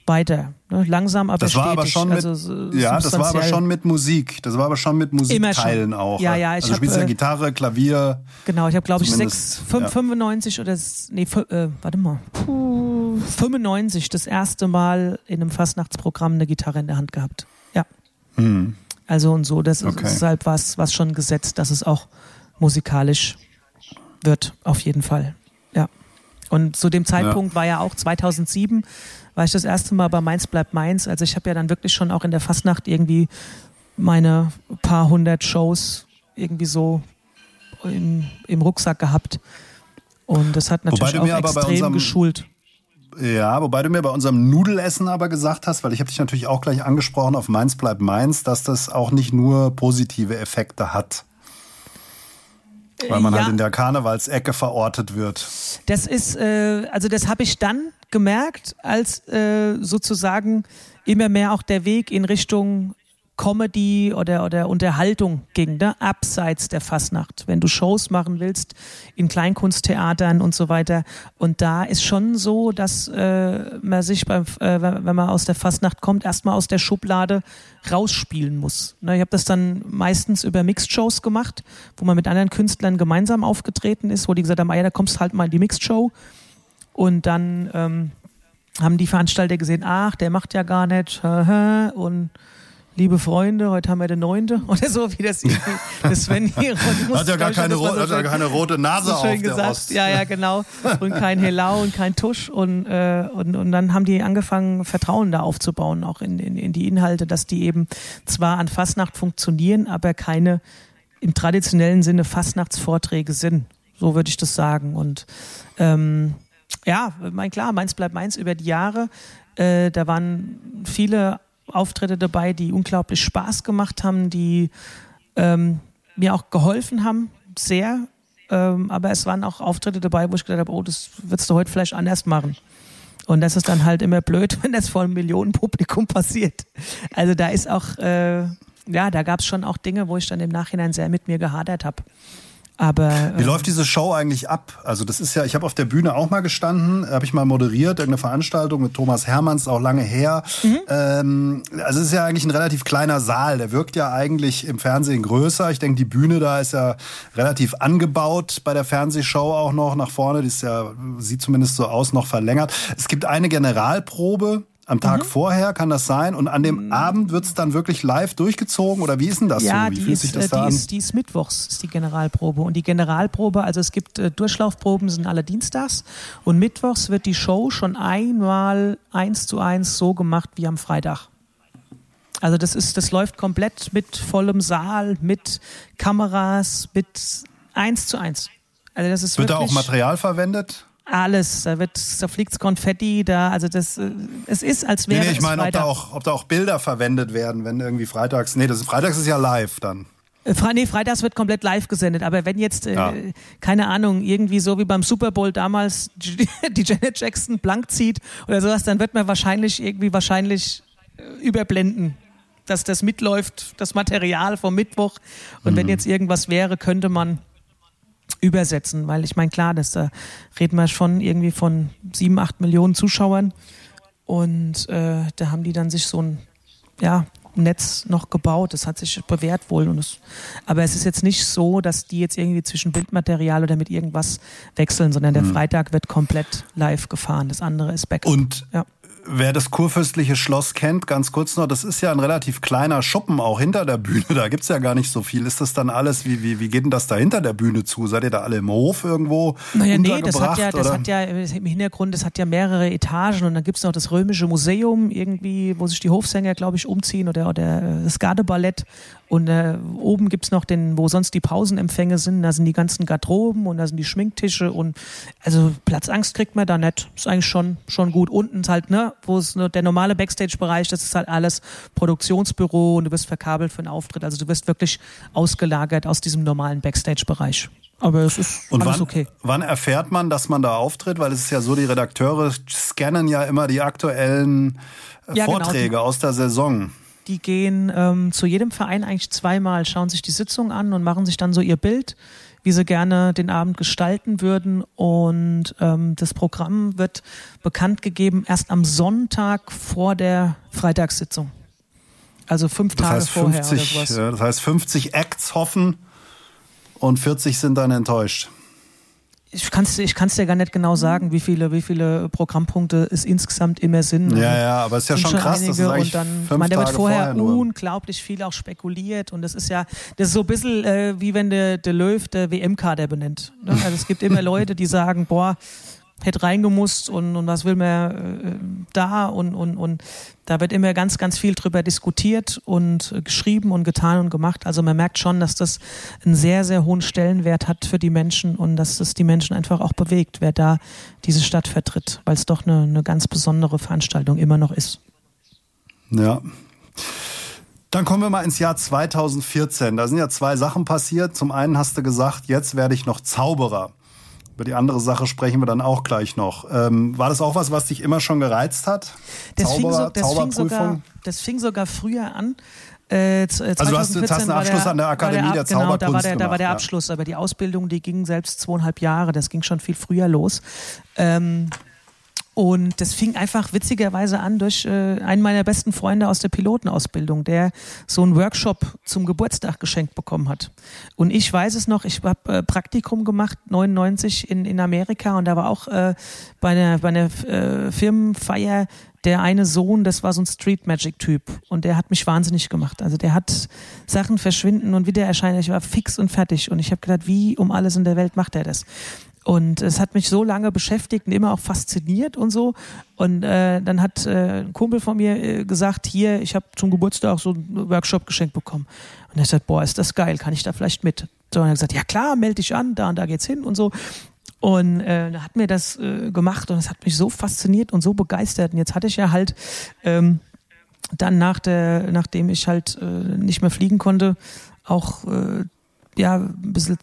[SPEAKER 3] weiter. Ne? Langsam, aber
[SPEAKER 1] das war
[SPEAKER 3] stetig.
[SPEAKER 1] aber schon mit,
[SPEAKER 3] also,
[SPEAKER 1] ja, das war aber schon mit Musik. Das war aber schon mit Musikteilen auch.
[SPEAKER 3] Ja, ja, ich
[SPEAKER 1] also du spielst ja
[SPEAKER 3] äh,
[SPEAKER 1] Gitarre, Klavier.
[SPEAKER 3] Genau, ich habe glaube ich sechs, fünf,
[SPEAKER 1] ja.
[SPEAKER 3] 95 oder nee, äh, warte mal, Puh, 95 das erste Mal in einem Fastnachtsprogramm eine Gitarre in der Hand gehabt. Ja. Also und so, das.
[SPEAKER 1] Okay.
[SPEAKER 3] ist deshalb was, was schon gesetzt, dass es auch musikalisch wird, auf jeden Fall. Ja. Und zu dem Zeitpunkt war ja auch 2007, war ich das erste Mal bei Mainz bleibt Mainz. Also ich habe ja dann wirklich schon auch in der Fastnacht irgendwie meine paar hundert Shows irgendwie so im, im Rucksack gehabt. Und das hat natürlich
[SPEAKER 1] Wobei
[SPEAKER 3] auch extrem
[SPEAKER 1] unserem-
[SPEAKER 3] geschult.
[SPEAKER 1] Ja, wobei du mir bei unserem Nudelessen aber gesagt hast, weil ich habe dich natürlich auch gleich angesprochen auf Mainz bleibt Mainz, dass das auch nicht nur positive Effekte hat. Weil man
[SPEAKER 3] Ja.
[SPEAKER 1] halt in der Karnevalsecke verortet wird.
[SPEAKER 3] Das ist, äh, also das habe ich dann gemerkt, als äh, sozusagen immer mehr auch der Weg in Richtung Comedy oder, oder Unterhaltung ging, ne? abseits der Fasnacht. Wenn du Shows machen willst in Kleinkunsttheatern und so weiter. Und da ist schon so, dass äh, man sich, beim, äh, wenn man aus der Fasnacht kommt, erstmal aus der Schublade rausspielen muss. Ne? Ich habe das dann meistens über Mixed-Shows gemacht, wo man mit anderen Künstlern gemeinsam aufgetreten ist, wo die gesagt haben, ah ja, da kommst halt mal in die Mixed-Show. Und dann ähm, haben die Veranstalter gesehen, ach, der macht ja gar nicht. Und liebe Freunde, heute haben wir den neunte oder so, wie das das Sven hier.
[SPEAKER 1] Hat ja gar keine, hat ja keine rote Nase
[SPEAKER 3] so
[SPEAKER 1] auf
[SPEAKER 3] schön
[SPEAKER 1] der
[SPEAKER 3] gesagt.
[SPEAKER 1] Ost.
[SPEAKER 3] Ja, ja, genau. Und kein Helau und kein Tusch. Und, äh, und, und dann haben die angefangen, Vertrauen da aufzubauen, auch in, in, in die Inhalte, dass die eben zwar an Fastnacht funktionieren, aber keine im traditionellen Sinne Fastnachtsvorträge sind. So würde ich das sagen. Und ähm, ja, mein klar, meins bleibt meins über die Jahre. Äh, da waren viele Auftritte dabei, die unglaublich Spaß gemacht haben, die ähm, mir auch geholfen haben, sehr. Ähm, aber es waren auch Auftritte dabei, wo ich gedacht habe, oh, das würdest du heute vielleicht anders machen. Und das ist dann halt immer blöd, wenn das vor einem Millionenpublikum passiert. Also da ist auch, äh, ja, da gab es schon auch Dinge, wo ich dann im Nachhinein sehr mit mir gehadert habe. Aber
[SPEAKER 1] Wie
[SPEAKER 3] äh,
[SPEAKER 1] läuft diese Show eigentlich ab? Also das ist ja, ich habe auf der Bühne auch mal gestanden, habe ich mal moderiert, irgendeine Veranstaltung mit Thomas Hermanns, auch lange her. Ähm, also es ist ja eigentlich ein relativ kleiner Saal, der wirkt ja eigentlich im Fernsehen größer. Ich denke, die Bühne da ist ja relativ angebaut bei der Fernsehshow auch noch nach vorne. Die ist ja, sieht zumindest so aus, noch verlängert. Es gibt eine Generalprobe. Am Tag
[SPEAKER 3] Mhm.
[SPEAKER 1] vorher kann das sein und an dem Abend wird es dann wirklich live durchgezogen oder wie ist denn das
[SPEAKER 3] ja,
[SPEAKER 1] so? Wie
[SPEAKER 3] die
[SPEAKER 1] fühlt
[SPEAKER 3] ist,
[SPEAKER 1] sich das
[SPEAKER 3] äh,
[SPEAKER 1] da
[SPEAKER 3] die,
[SPEAKER 1] an?
[SPEAKER 3] ist, die ist mittwochs, ist die Generalprobe. Und die Generalprobe, also es gibt äh, Durchlaufproben, sind alle dienstags. Und mittwochs wird die Show schon einmal eins zu eins so gemacht wie am Freitag. Also das ist, das läuft komplett mit vollem Saal, mit Kameras, mit eins zu eins. Also das ist
[SPEAKER 1] Wird da auch Material verwendet?
[SPEAKER 3] Alles. Da wird, da fliegt Konfetti, da, also das, äh, es ist, als
[SPEAKER 1] Nee,
[SPEAKER 3] wäre
[SPEAKER 1] nee, ich
[SPEAKER 3] es
[SPEAKER 1] meine, ob da, auch, ob da auch Bilder verwendet werden, wenn irgendwie freitags. Nee, das ist, freitags ist ja live dann.
[SPEAKER 3] Äh, Fre nee, freitags wird komplett live gesendet, aber wenn jetzt, äh,
[SPEAKER 1] Ja.
[SPEAKER 3] keine Ahnung, irgendwie so wie beim Super Bowl damals die Janet Jackson blank zieht oder sowas, dann wird man wahrscheinlich irgendwie wahrscheinlich äh, überblenden, dass das mitläuft, das Material vom Mittwoch. Und
[SPEAKER 1] Mhm.
[SPEAKER 3] wenn jetzt irgendwas wäre, könnte man übersetzen, weil ich meine, klar, das, da reden wir schon irgendwie von sieben, acht Millionen Zuschauern und äh, da haben die dann sich so ein, ja, Netz noch gebaut. Das hat sich bewährt wohl. Und es, aber es ist jetzt nicht so, dass die jetzt irgendwie zwischen Bildmaterial oder mit irgendwas wechseln, sondern der Freitag wird komplett live gefahren. Das andere ist Backup.
[SPEAKER 1] Und
[SPEAKER 3] ja.
[SPEAKER 1] Wer das kurfürstliche Schloss kennt, ganz kurz noch, das ist ja ein relativ kleiner Schuppen auch hinter der Bühne. Da gibt's ja gar nicht so viel. Ist das dann alles, wie, wie, wie geht denn das da hinter der Bühne zu? Seid ihr da alle im Hof irgendwo?
[SPEAKER 3] Naja, nee, das hat ja, das
[SPEAKER 1] oder?
[SPEAKER 3] hat ja im Hintergrund, das hat ja mehrere Etagen und dann gibt's noch das Römische Museum irgendwie, wo sich die Hofsänger, glaube ich, umziehen oder, oder äh, das Gardeballett. Und äh, oben gibt's noch den, wo sonst die Pausenempfänge sind, da sind die ganzen Garderoben und da sind die Schminktische und also Platzangst kriegt man da nicht. Ist eigentlich schon, schon gut. Unten ist halt, ne, wo es nur der normale Backstage-Bereich, das ist halt alles Produktionsbüro und du wirst verkabelt für einen Auftritt. Also du wirst wirklich ausgelagert aus diesem normalen Backstage-Bereich. Aber es ist
[SPEAKER 1] Und
[SPEAKER 3] alles
[SPEAKER 1] wann,
[SPEAKER 3] okay.
[SPEAKER 1] wann erfährt man, dass man da auftritt? Weil es ist ja so, die Redakteure scannen ja immer die aktuellen äh,
[SPEAKER 3] Ja, genau.
[SPEAKER 1] Vorträge aus der Saison.
[SPEAKER 3] Die gehen ähm, zu jedem Verein eigentlich zweimal, schauen sich die Sitzung an und machen sich dann so ihr Bild, wie sie gerne den Abend gestalten würden. Und ähm, das Programm wird bekannt gegeben erst am Sonntag vor der Freitagssitzung. Also fünf
[SPEAKER 1] das
[SPEAKER 3] Tage
[SPEAKER 1] heißt
[SPEAKER 3] vorher
[SPEAKER 1] 50,
[SPEAKER 3] oder sowas.
[SPEAKER 1] Das heißt 50 Acts hoffen und 40 sind dann enttäuscht.
[SPEAKER 3] Ich kann es ich kann's dir gar nicht genau sagen, wie viele, wie viele Programmpunkte es insgesamt immer sind.
[SPEAKER 1] Ja, ja, aber es ist ja
[SPEAKER 3] sind
[SPEAKER 1] schon krass, das ist eigentlich
[SPEAKER 3] und dann,
[SPEAKER 1] fünf
[SPEAKER 3] ich meine, da wird vorher,
[SPEAKER 1] vorher
[SPEAKER 3] unglaublich viel auch spekuliert und das ist ja, das ist so ein bisschen äh, wie wenn der, der Löw der WM-Kader benennt. Ne? Also es gibt immer Leute, die sagen, boah, hätte reingemusst und, und was will man äh, da und, und, und da wird immer ganz, ganz viel drüber diskutiert und geschrieben und getan und gemacht. Also man merkt schon, dass das einen sehr, sehr hohen Stellenwert hat für die Menschen und dass das die Menschen einfach auch bewegt, wer da diese Stadt vertritt, weil es doch eine, eine ganz besondere Veranstaltung immer noch ist.
[SPEAKER 1] Ja. Dann kommen wir mal ins Jahr 2014. Da sind ja zwei Sachen passiert. Zum einen hast du gesagt, jetzt werde ich noch Zauberer. Über die andere Sache sprechen wir dann auch gleich noch. Ähm, war das auch was, was dich immer schon gereizt hat?
[SPEAKER 3] Das, fing, so, das, fing, sogar, das fing sogar früher an. Äh, äh,
[SPEAKER 1] Also du hast-
[SPEAKER 3] 2014
[SPEAKER 1] jetzt hast einen Abschluss
[SPEAKER 3] der,
[SPEAKER 1] an der Akademie
[SPEAKER 3] Ab-
[SPEAKER 1] der
[SPEAKER 3] genau, da war der, da war der
[SPEAKER 1] gemacht, ja.
[SPEAKER 3] Abschluss, aber die Ausbildung, die ging selbst zweieinhalb Jahre, das ging schon viel früher los. Ähm, und das fing einfach witzigerweise an durch äh, einen meiner besten Freunde aus der Pilotenausbildung, der so einen Workshop zum Geburtstag geschenkt bekommen hat. Und ich weiß es noch, ich habe äh, Praktikum gemacht, 99 in, in Amerika und da war auch äh, bei einer, bei einer äh, Firmenfeier der eine Sohn, das war so ein Street Magic Typ und der hat mich wahnsinnig gemacht. Also der hat Sachen verschwinden und wieder erscheinen. Ich war fix und fertig und ich habe gedacht, wie um alles in der Welt macht er das? Und es hat mich so lange beschäftigt und immer auch fasziniert und so. Und äh, dann hat äh, ein Kumpel von mir äh, gesagt, hier, ich habe zum Geburtstag so einen Workshop geschenkt bekommen. Und er sagt, boah, ist das geil, kann ich da vielleicht mit? So, und er hat gesagt, ja klar, melde dich an, da und da geht's hin und so. Und äh, hat mir das äh, gemacht und es hat mich so fasziniert und so begeistert. Und jetzt hatte ich ja halt ähm, dann nach der, nachdem ich halt äh, nicht mehr fliegen konnte, auch äh, ja ein bisschen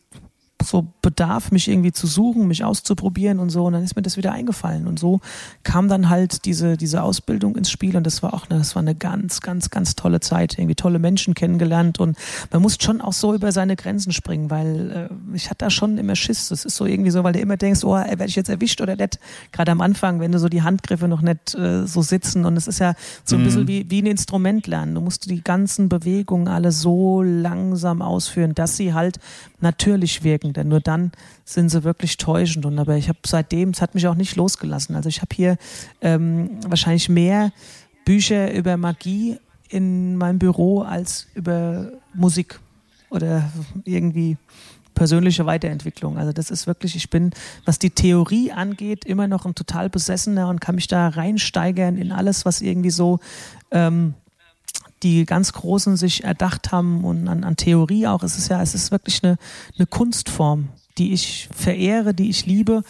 [SPEAKER 3] so Bedarf, mich irgendwie zu suchen, mich auszuprobieren und so. Und dann ist mir das wieder eingefallen. Und so kam dann halt diese, diese Ausbildung ins Spiel. Und das war auch eine, das war eine ganz, ganz, ganz tolle Zeit. Irgendwie tolle Menschen kennengelernt. Und man muss schon auch so über seine Grenzen springen, weil äh, ich hatte da schon immer Schiss. Das ist so irgendwie so, weil du immer denkst, oh, werde ich jetzt erwischt oder nicht? Gerade am Anfang, wenn du so die Handgriffe noch nicht äh, so sitzen. Und es ist ja so ein bisschen wie, wie ein Instrument lernen. Du musst die ganzen Bewegungen alle so langsam ausführen, dass sie halt natürlich wirken, denn nur dann sind sie wirklich täuschend. Und aber ich habe seitdem, es hat mich auch nicht losgelassen. Also ich habe hier ähm, wahrscheinlich mehr Bücher über Magie in meinem Büro als über Musik oder irgendwie persönliche Weiterentwicklung. Also das ist wirklich, ich bin, was die Theorie angeht, immer noch ein total Besessener und kann mich da reinsteigern in alles, was irgendwie so ähm, die ganz Großen sich erdacht haben und an, an Theorie auch. Es ist ja, es ist wirklich eine, eine Kunstform, die ich verehre, die ich liebe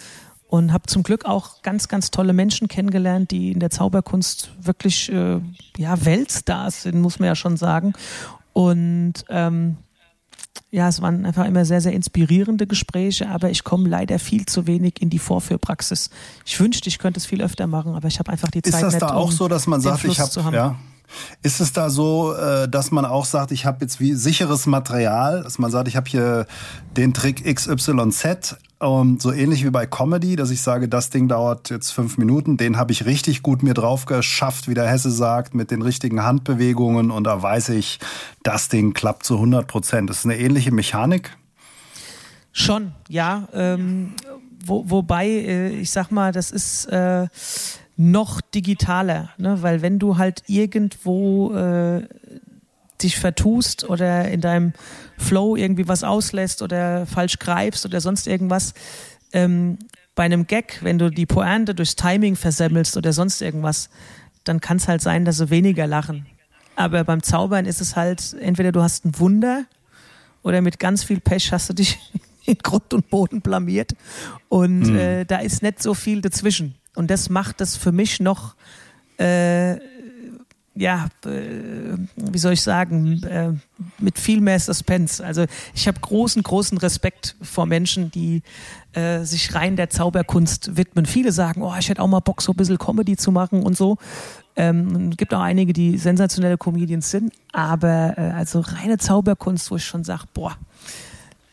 [SPEAKER 3] und habe zum Glück auch ganz, ganz tolle Menschen kennengelernt, die in der Zauberkunst wirklich äh, ja, Weltstars sind, muss man ja schon sagen. Und ähm, ja, es waren einfach immer sehr, sehr inspirierende Gespräche, aber ich komme leider viel zu wenig in die Vorführpraxis. Ich wünschte, ich könnte es viel öfter machen, aber ich habe einfach die Zeit
[SPEAKER 1] Ist das
[SPEAKER 3] nicht,
[SPEAKER 1] da auch so, dass man sagt, ich habe
[SPEAKER 3] haben.
[SPEAKER 1] ja, ist es da so, äh, dass man auch sagt, ich habe jetzt wie sicheres Material, dass man sagt, ich habe hier den Trick XYZ, ähm, so ähnlich wie bei Comedy, dass ich sage, das Ding dauert jetzt fünf Minuten, den habe ich richtig gut mir drauf geschafft, wie der Hesse sagt, mit den richtigen Handbewegungen und da weiß ich, das Ding klappt zu 100 Prozent. Das ist eine ähnliche Mechanik.
[SPEAKER 3] Schon, ja. Ähm, wo, wobei, äh, ich sag mal, das ist äh, noch digitaler, ne? weil wenn du halt irgendwo äh, dich vertust oder in deinem Flow irgendwie was auslässt oder falsch greifst oder sonst irgendwas, ähm, bei einem Gag, wenn du die Pointe durchs Timing versemmelst oder sonst irgendwas, dann kann es halt sein, dass sie weniger lachen. Aber beim Zaubern ist es halt, entweder du hast ein Wunder oder mit ganz viel Pech hast du dich in Grund und Boden blamiert. Und äh, da ist nicht so viel dazwischen. Und das macht das für mich noch, äh, ja, äh, wie soll ich sagen, äh, mit viel mehr Suspense. Also ich habe großen, großen Respekt vor Menschen, die äh, sich rein der Zauberkunst widmen. Viele sagen, oh, ich hätte auch mal Bock, so ein bisschen Comedy zu machen und so. Ähm, es gibt auch einige, die sensationelle Comedians sind, aber äh, also reine Zauberkunst, wo ich schon sage, boah,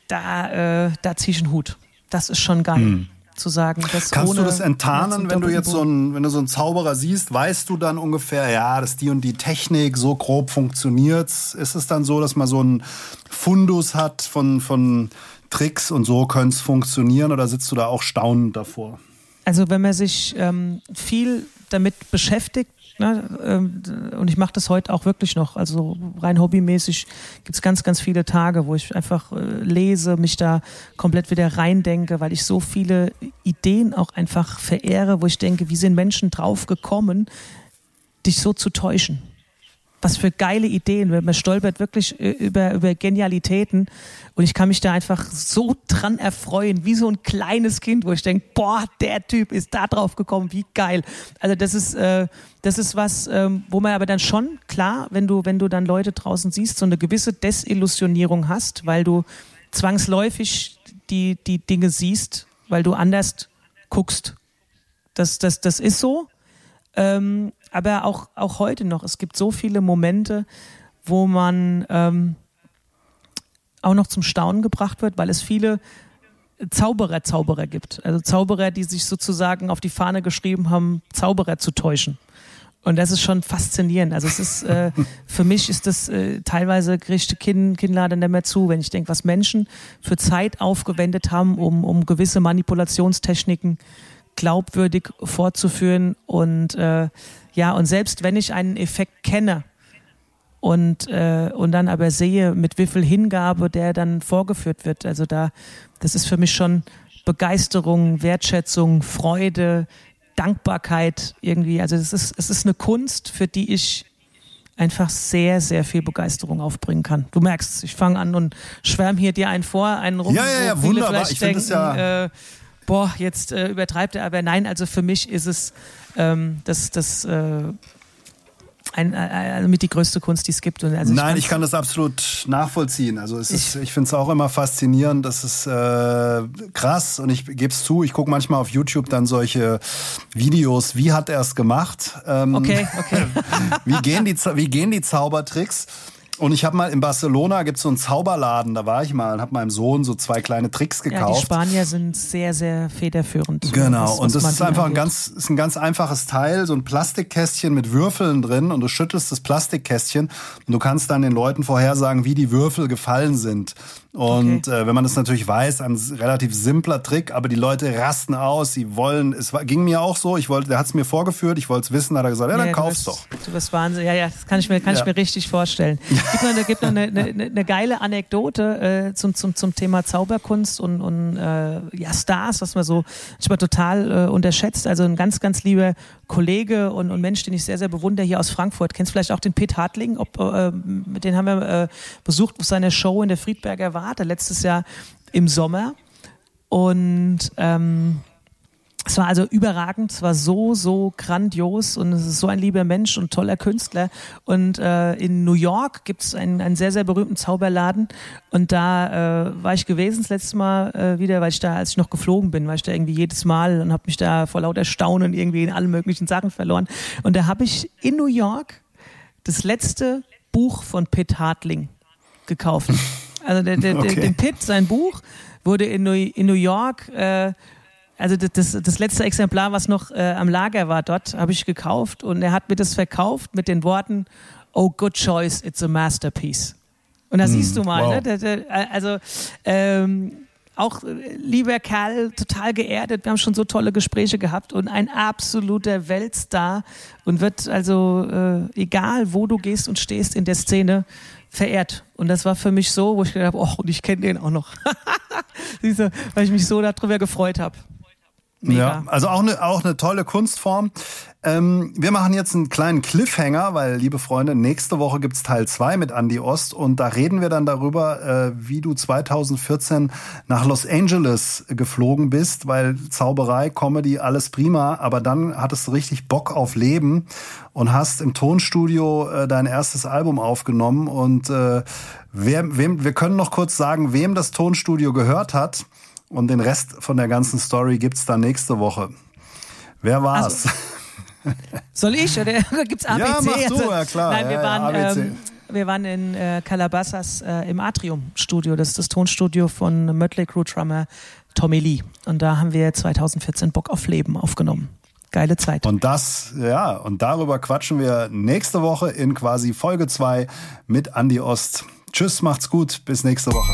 [SPEAKER 3] da, äh, da ziehe ich einen Hut. Das ist schon geil. Hm zu sagen.
[SPEAKER 1] Kannst du das enttarnen, wenn du jetzt so ein, wenn du so einen Zauberer siehst, weißt du dann ungefähr, ja, dass die und die Technik so grob funktioniert? Ist es dann so, dass man so einen Fundus hat von, von Tricks und so könnte es funktionieren oder sitzt du da auch staunend davor?
[SPEAKER 3] Also wenn man sich ähm, viel damit beschäftigt, Ne, ähm, und ich mache das heute auch wirklich noch. Also rein hobbymäßig gibt es ganz, ganz viele Tage, wo ich einfach äh, lese, mich da komplett wieder reindenke, weil ich so viele Ideen auch einfach verehre, wo ich denke, wie sind Menschen drauf gekommen, dich so zu täuschen? Was für geile Ideen. Man stolpert wirklich äh, über, über Genialitäten. Und ich kann mich da einfach so dran erfreuen, wie so ein kleines Kind, wo ich denke, boah, der Typ ist da drauf gekommen, wie geil. Also das ist, äh, das ist was, ähm, wo man aber dann schon, klar, wenn du, wenn du dann Leute draußen siehst, so eine gewisse Desillusionierung hast, weil du zwangsläufig die, die Dinge siehst, weil du anders guckst. Das, das, das ist so. Ähm, aber auch, auch heute noch, es gibt so viele Momente, wo man ähm, auch noch zum Staunen gebracht wird, weil es viele Zauberer, Zauberer gibt. Also Zauberer, die sich sozusagen auf die Fahne geschrieben haben, Zauberer zu täuschen. Und das ist schon faszinierend. Also es ist, äh, für mich ist das äh, teilweise kriegt Kind, Kinnladen nicht mehr zu, wenn ich denke, was Menschen für Zeit aufgewendet haben, um, um gewisse Manipulationstechniken glaubwürdig vorzuführen und äh, ja, und selbst wenn ich einen Effekt kenne und, äh, und dann aber sehe, mit wie viel Hingabe der dann vorgeführt wird, also da, das ist für mich schon Begeisterung, Wertschätzung, Freude, Dankbarkeit irgendwie. Also es ist, es ist eine Kunst, für die ich einfach sehr, sehr viel Begeisterung aufbringen kann. Du merkst, ich fange an und schwärme hier dir einen vor, einen rum,
[SPEAKER 1] ja, ja, ja, vielleicht
[SPEAKER 3] ich denken, ja äh, boah, jetzt äh, übertreibt er, aber nein, also für mich ist es ähm, das, das äh, ein, äh, mit die größte Kunst, die es gibt.
[SPEAKER 1] Also Nein, ich kann das absolut nachvollziehen. Also ist, ich finde es auch immer faszinierend. Das ist äh, krass und ich gebe es zu. Ich gucke manchmal auf YouTube dann solche Videos. Wie hat er es gemacht?
[SPEAKER 3] Ähm, okay, okay.
[SPEAKER 1] wie gehen die wie gehen die Zaubertricks? Und ich habe mal in Barcelona gibt es so einen Zauberladen, da war ich mal und habe meinem Sohn so zwei kleine Tricks gekauft. Ja, die
[SPEAKER 3] Spanier sind sehr, sehr federführend.
[SPEAKER 1] Genau, was, was und das ist einfach ein ganz, ist ein ganz einfaches Teil, so ein Plastikkästchen mit Würfeln drin und du schüttelst das Plastikkästchen und du kannst dann den Leuten vorhersagen, wie die Würfel gefallen sind. Und okay. äh, wenn man das natürlich weiß, ein relativ simpler Trick, aber die Leute rasten aus, sie wollen, es war, ging mir auch so, ich wollte, der hat es mir vorgeführt, ich wollte es wissen, hat er gesagt, ja, dann ja, kauf's
[SPEAKER 3] bist,
[SPEAKER 1] doch.
[SPEAKER 3] Du bist Wahnsinn, ja, ja, das kann ich mir, kann ja. ich mir richtig vorstellen. Gibt noch, eine, gibt noch eine, eine, eine geile Anekdote äh, zum, zum, zum Thema Zauberkunst und, und äh, ja, Stars, was man so manchmal total äh, unterschätzt. Also ein ganz, ganz lieber Kollege und, und Mensch, den ich sehr, sehr bewundere hier aus Frankfurt. Kennst vielleicht auch den Pete Hartling? Ob, äh, den haben wir äh, besucht auf seiner Show in der Friedberger Warte letztes Jahr im Sommer. Und ähm, es war also überragend, es war so, so grandios und es ist so ein lieber Mensch und toller Künstler. Und äh, in New York gibt es einen, einen sehr, sehr berühmten Zauberladen und da äh, war ich gewesen das letzte Mal äh, wieder, weil ich da, als ich noch geflogen bin, war ich da irgendwie jedes Mal und habe mich da vor lauter Staunen irgendwie in allen möglichen Sachen verloren. Und da habe ich in New York das letzte Buch von Pitt Hartling gekauft. Also der, der, okay. der, Pitt, sein Buch, wurde in New, in New York äh, also das, das letzte Exemplar, was noch äh, am Lager war dort, habe ich gekauft und er hat mir das verkauft mit den Worten, oh good choice, it's a masterpiece. Und da mm, siehst du mal, wow. ne? Der, der, also ähm, auch äh, lieber Kerl, total geerdet. Wir haben schon so tolle Gespräche gehabt und ein absoluter Weltstar und wird also, äh, egal wo du gehst und stehst in der Szene, verehrt. Und das war für mich so, wo ich gedacht habe, oh, und ich kenne den auch noch. Siehst du, weil ich mich so darüber gefreut habe.
[SPEAKER 1] Mega. Ja, also auch eine, auch eine tolle Kunstform. Ähm, wir machen jetzt einen kleinen Cliffhanger, weil, liebe Freunde, nächste Woche gibt's Teil 2 mit Andy Ost und da reden wir dann darüber, äh, wie du 2014 nach Los Angeles geflogen bist, weil Zauberei, Comedy, alles prima, aber dann hattest du richtig Bock auf Leben und hast im Tonstudio äh, dein erstes Album aufgenommen und äh, wer, wem, wir können noch kurz sagen, wem das Tonstudio gehört hat. Und den Rest von der ganzen Story gibt's dann nächste Woche. Wer war's?
[SPEAKER 3] Also, soll ich? Oder gibt's ABC?
[SPEAKER 1] Ja, mach du, also, ja klar.
[SPEAKER 3] Nein, wir
[SPEAKER 1] ja,
[SPEAKER 3] waren,
[SPEAKER 1] ja,
[SPEAKER 3] ähm, wir waren in äh, Calabasas äh, im Atrium-Studio. Das ist das Tonstudio von Mötley Crew Drummer Tommy Lee. Und da haben wir 2014 Bock auf Leben aufgenommen. Geile Zeit.
[SPEAKER 4] Und das, ja, und darüber quatschen wir nächste Woche in quasi Folge 2 mit Andy Ost. Tschüss, macht's gut, bis nächste Woche.